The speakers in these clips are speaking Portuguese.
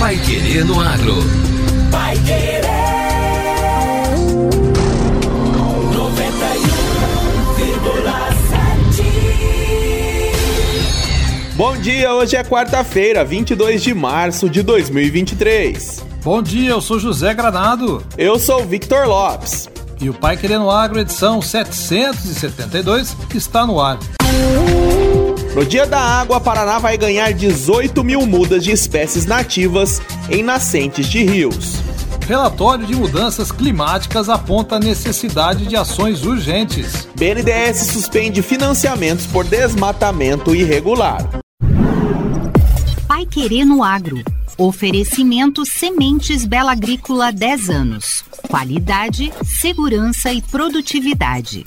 Pai Querer no Agro. Pai Querer. 91,7. Bom dia, hoje é quarta-feira, 22 de março de 2023. Bom dia, eu sou José Granado. Eu sou Victor Lopes. E o Pai Querendo Agro, edição 772, está no ar. No Dia da Água, Paraná vai ganhar 18 mil mudas de espécies nativas em nascentes de rios. Relatório de mudanças climáticas aponta a necessidade de ações urgentes. BNDES suspende financiamentos por desmatamento irregular. Pai Querendo Agro. Oferecimento Sementes Bela Agrícola 10 anos. Qualidade, segurança e produtividade.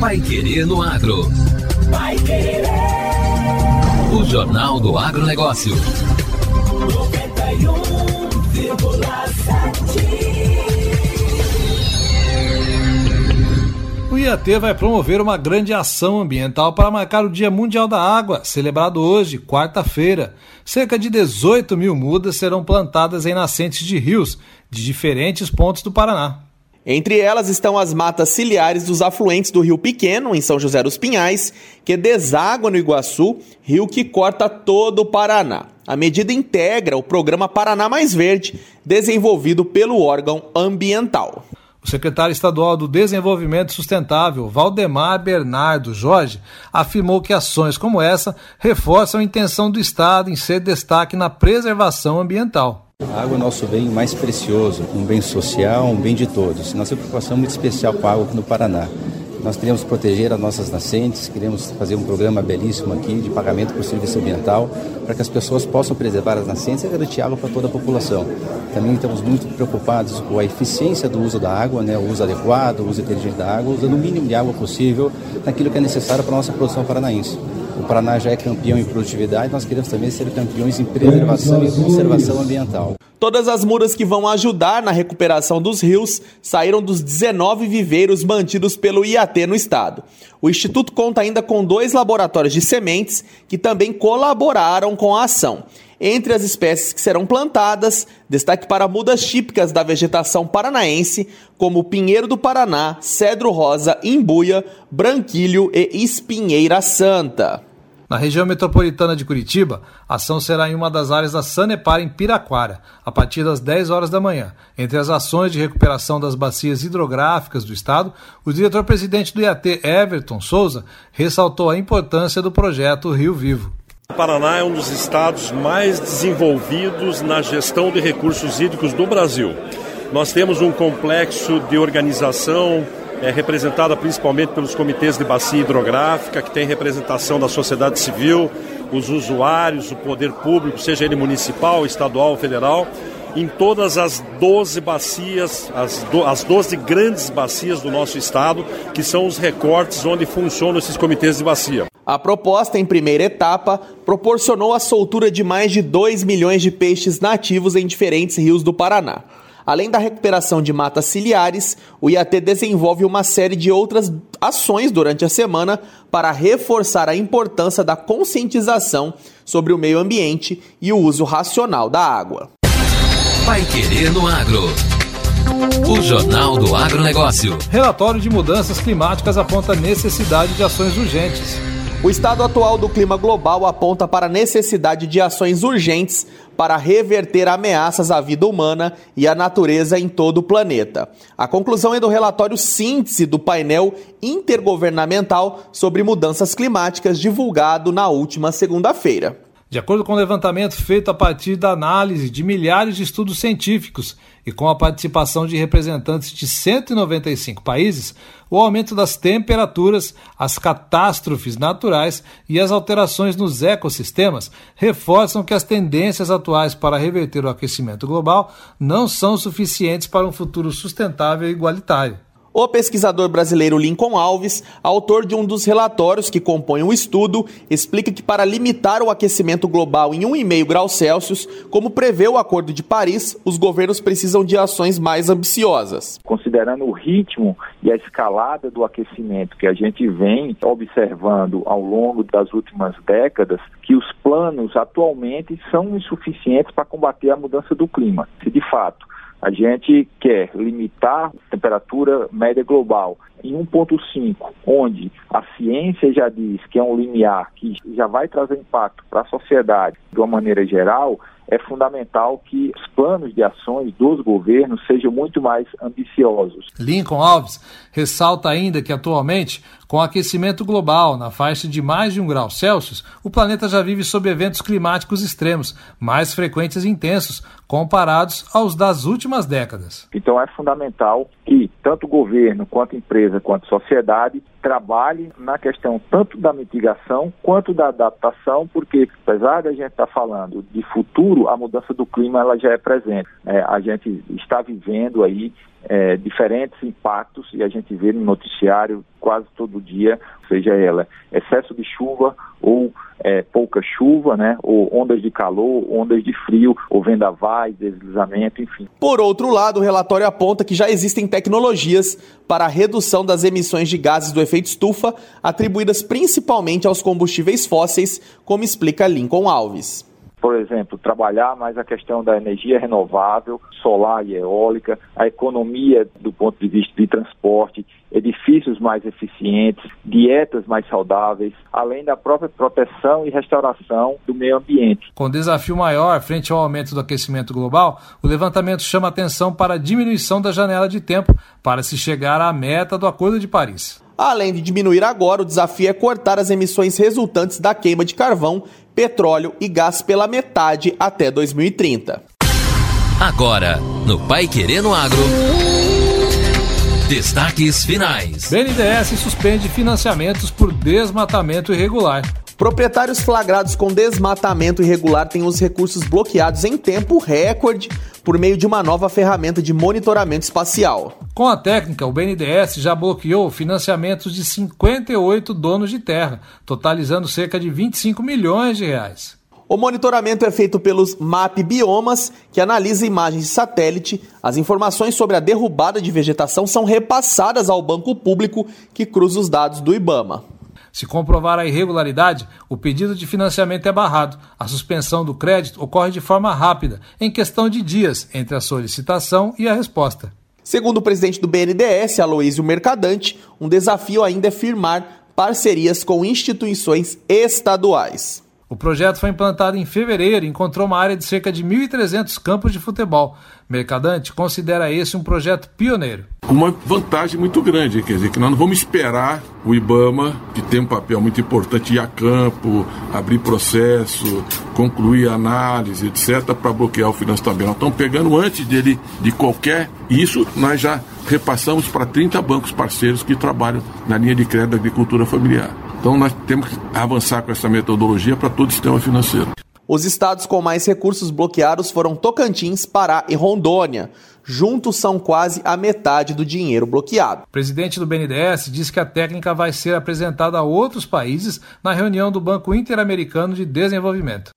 Pai Querer no Agro. Pai Querer. O Jornal do Agronegócio. 91,7. O IAT vai promover uma grande ação ambiental para marcar o Dia Mundial da Água, celebrado hoje, quarta-feira. Cerca de 18 mil mudas serão plantadas em nascentes de rios de diferentes pontos do Paraná. Entre elas estão as matas ciliares dos afluentes do Rio Pequeno, em São José dos Pinhais, que deságua no Iguaçu, rio que corta todo o Paraná. A medida integra o programa Paraná Mais Verde, desenvolvido pelo órgão ambiental. O secretário estadual do Desenvolvimento Sustentável, Valdemar Bernardo Jorge, afirmou que ações como essa reforçam a intenção do Estado em ser destaque na preservação ambiental. A água é o nosso bem mais precioso, um bem social, um bem de todos. Nós temos preocupação muito especial com a água aqui no Paraná. Nós queremos proteger as nossas nascentes, queremos fazer um programa belíssimo aqui de pagamento por serviço ambiental, para que as pessoas possam preservar as nascentes e garantir água para toda a população. Também estamos muito preocupados com a eficiência do uso da água, né, o uso adequado, o uso inteligente da água, usando o mínimo de água possível naquilo que é necessário para a nossa produção paranaense. O Paraná já é campeão em produtividade, nós queremos também ser campeões em preservação e conservação ambiental. Todas as mudas que vão ajudar na recuperação dos rios saíram dos 19 viveiros mantidos pelo IAT no estado. O Instituto conta ainda com dois laboratórios de sementes que também colaboraram com a ação. Entre as espécies que serão plantadas, destaque para mudas típicas da vegetação paranaense, como pinheiro do Paraná, cedro rosa, imbuia, branquilho e espinheira santa. Na região metropolitana de Curitiba, a ação será em uma das áreas da Sanepar em Piraquara, a partir das 10 horas da manhã. Entre as ações de recuperação das bacias hidrográficas do estado, o diretor-presidente do IAT, Everton Souza, ressaltou a importância do projeto Rio Vivo. O Paraná é um dos estados mais desenvolvidos na gestão de recursos hídricos do Brasil. Nós temos um complexo de organização é representada principalmente pelos comitês de bacia hidrográfica, que tem representação da sociedade civil, os usuários, o poder público, seja ele municipal, estadual ou federal, em todas as 12 bacias, as, do, as 12 grandes bacias do nosso estado, que são os recortes onde funcionam esses comitês de bacia. A proposta, em primeira etapa, proporcionou a soltura de mais de 2 milhões de peixes nativos em diferentes rios do Paraná. Além da recuperação de matas ciliares, o IAT desenvolve uma série de outras ações durante a semana para reforçar a importância da conscientização sobre o meio ambiente e o uso racional da água. Pai Querer no Agro. O Jornal do Agronegócio. Relatório de mudanças climáticas aponta a necessidade de ações urgentes. O estado atual do clima global aponta para a necessidade de ações urgentes para reverter ameaças à vida humana e à natureza em todo o planeta. A conclusão é do relatório síntese do painel intergovernamental sobre mudanças climáticas divulgado na última segunda-feira. De acordo com o levantamento feito a partir da análise de milhares de estudos científicos e com a participação de representantes de 195 países, o aumento das temperaturas, as catástrofes naturais e as alterações nos ecossistemas reforçam que as tendências atuais para reverter o aquecimento global não são suficientes para um futuro sustentável e igualitário. O pesquisador brasileiro Lincoln Alves, autor de um dos relatórios que compõem o estudo, explica que para limitar o aquecimento global em 1,5 graus Celsius, como prevê o Acordo de Paris, os governos precisam de ações mais ambiciosas. Considerando o ritmo e a escalada do aquecimento que a gente vem observando ao longo das últimas décadas, que os planos atualmente são insuficientes para combater a mudança do clima. Se de fato a gente quer limitar a temperatura média global em 1,5, onde a ciência já diz que é um limiar que já vai trazer impacto para a sociedade de uma maneira geral, é fundamental que os planos de ações dos governos sejam muito mais ambiciosos. Lincoln Alves ressalta ainda que atualmente, com o aquecimento global na faixa de mais de um grau Celsius, o planeta já vive sob eventos climáticos extremos, mais frequentes e intensos, comparados aos das últimas décadas. Então é fundamental que tanto o governo, quanto a empresa, quanto a sociedade trabalhe na questão tanto da mitigação quanto da adaptação, porque apesar da gente estar tá falando de futuro, a mudança do clima ela já é presente. É, a gente está vivendo aí é, diferentes impactos e a gente vê no noticiário quase todo dia, seja ela excesso de chuva ou é, pouca chuva, né, ou ondas de calor, ondas de frio, ou vendavais, deslizamento, enfim. Por outro lado, o relatório aponta que já existem tecnologias para a redução das emissões de gases do efeito estufa, atribuídas principalmente aos combustíveis fósseis, como explica Lincoln Alves por exemplo, trabalhar mais a questão da energia renovável, solar e eólica, a economia do ponto de vista de transporte, edifícios mais eficientes, dietas mais saudáveis, além da própria proteção e restauração do meio ambiente. Com desafio maior frente ao aumento do aquecimento global, o levantamento chama atenção para a diminuição da janela de tempo para se chegar à meta do Acordo de Paris. Além de diminuir agora, o desafio é cortar as emissões resultantes da queima de carvão, petróleo e gás pela metade até 2030. Agora, no Pai Querendo Agro. Destaques finais. BNDES suspende financiamentos por desmatamento irregular. Proprietários flagrados com desmatamento irregular têm os recursos bloqueados em tempo recorde por meio de uma nova ferramenta de monitoramento espacial. Com a técnica, o BNDES já bloqueou financiamentos de 58 donos de terra, totalizando cerca de 25 milhões de reais. O monitoramento é feito pelos MAP Biomas, que analisa imagens de satélite. As informações sobre a derrubada de vegetação são repassadas ao banco público que cruza os dados do IBAMA. Se comprovar a irregularidade, o pedido de financiamento é barrado. A suspensão do crédito ocorre de forma rápida, em questão de dias entre a solicitação e a resposta. Segundo o presidente do BNDES, Aloísio Mercadante, um desafio ainda é firmar parcerias com instituições estaduais. O projeto foi implantado em fevereiro e encontrou uma área de cerca de 1.300 campos de futebol. Mercadante considera esse um projeto pioneiro. Uma vantagem muito grande, quer dizer, que nós não vamos esperar o IBAMA, que tem um papel muito importante, ir a campo, abrir processo, concluir análise, etc., para bloquear o financiamento. Nós estamos pegando antes dele, de qualquer. Isso nós já repassamos para 30 bancos parceiros que trabalham na linha de crédito da agricultura familiar. Então nós temos que avançar com essa metodologia para todo o sistema financeiro. Os estados com mais recursos bloqueados foram Tocantins, Pará e Rondônia. Juntos são quase a metade do dinheiro bloqueado. O presidente do BNDES diz que a técnica vai ser apresentada a outros países na reunião do Banco Interamericano de Desenvolvimento.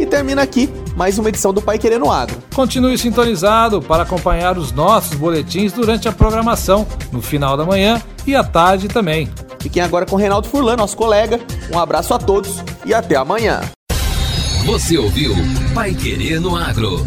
E termina aqui mais uma edição do Pai Querendo Agro. Continue sintonizado para acompanhar os nossos boletins durante a programação, no final da manhã e à tarde também. Fiquem agora com o Reinaldo Furlan, nosso colega. Um abraço a todos e até amanhã. Você ouviu Pai Querer no Agro.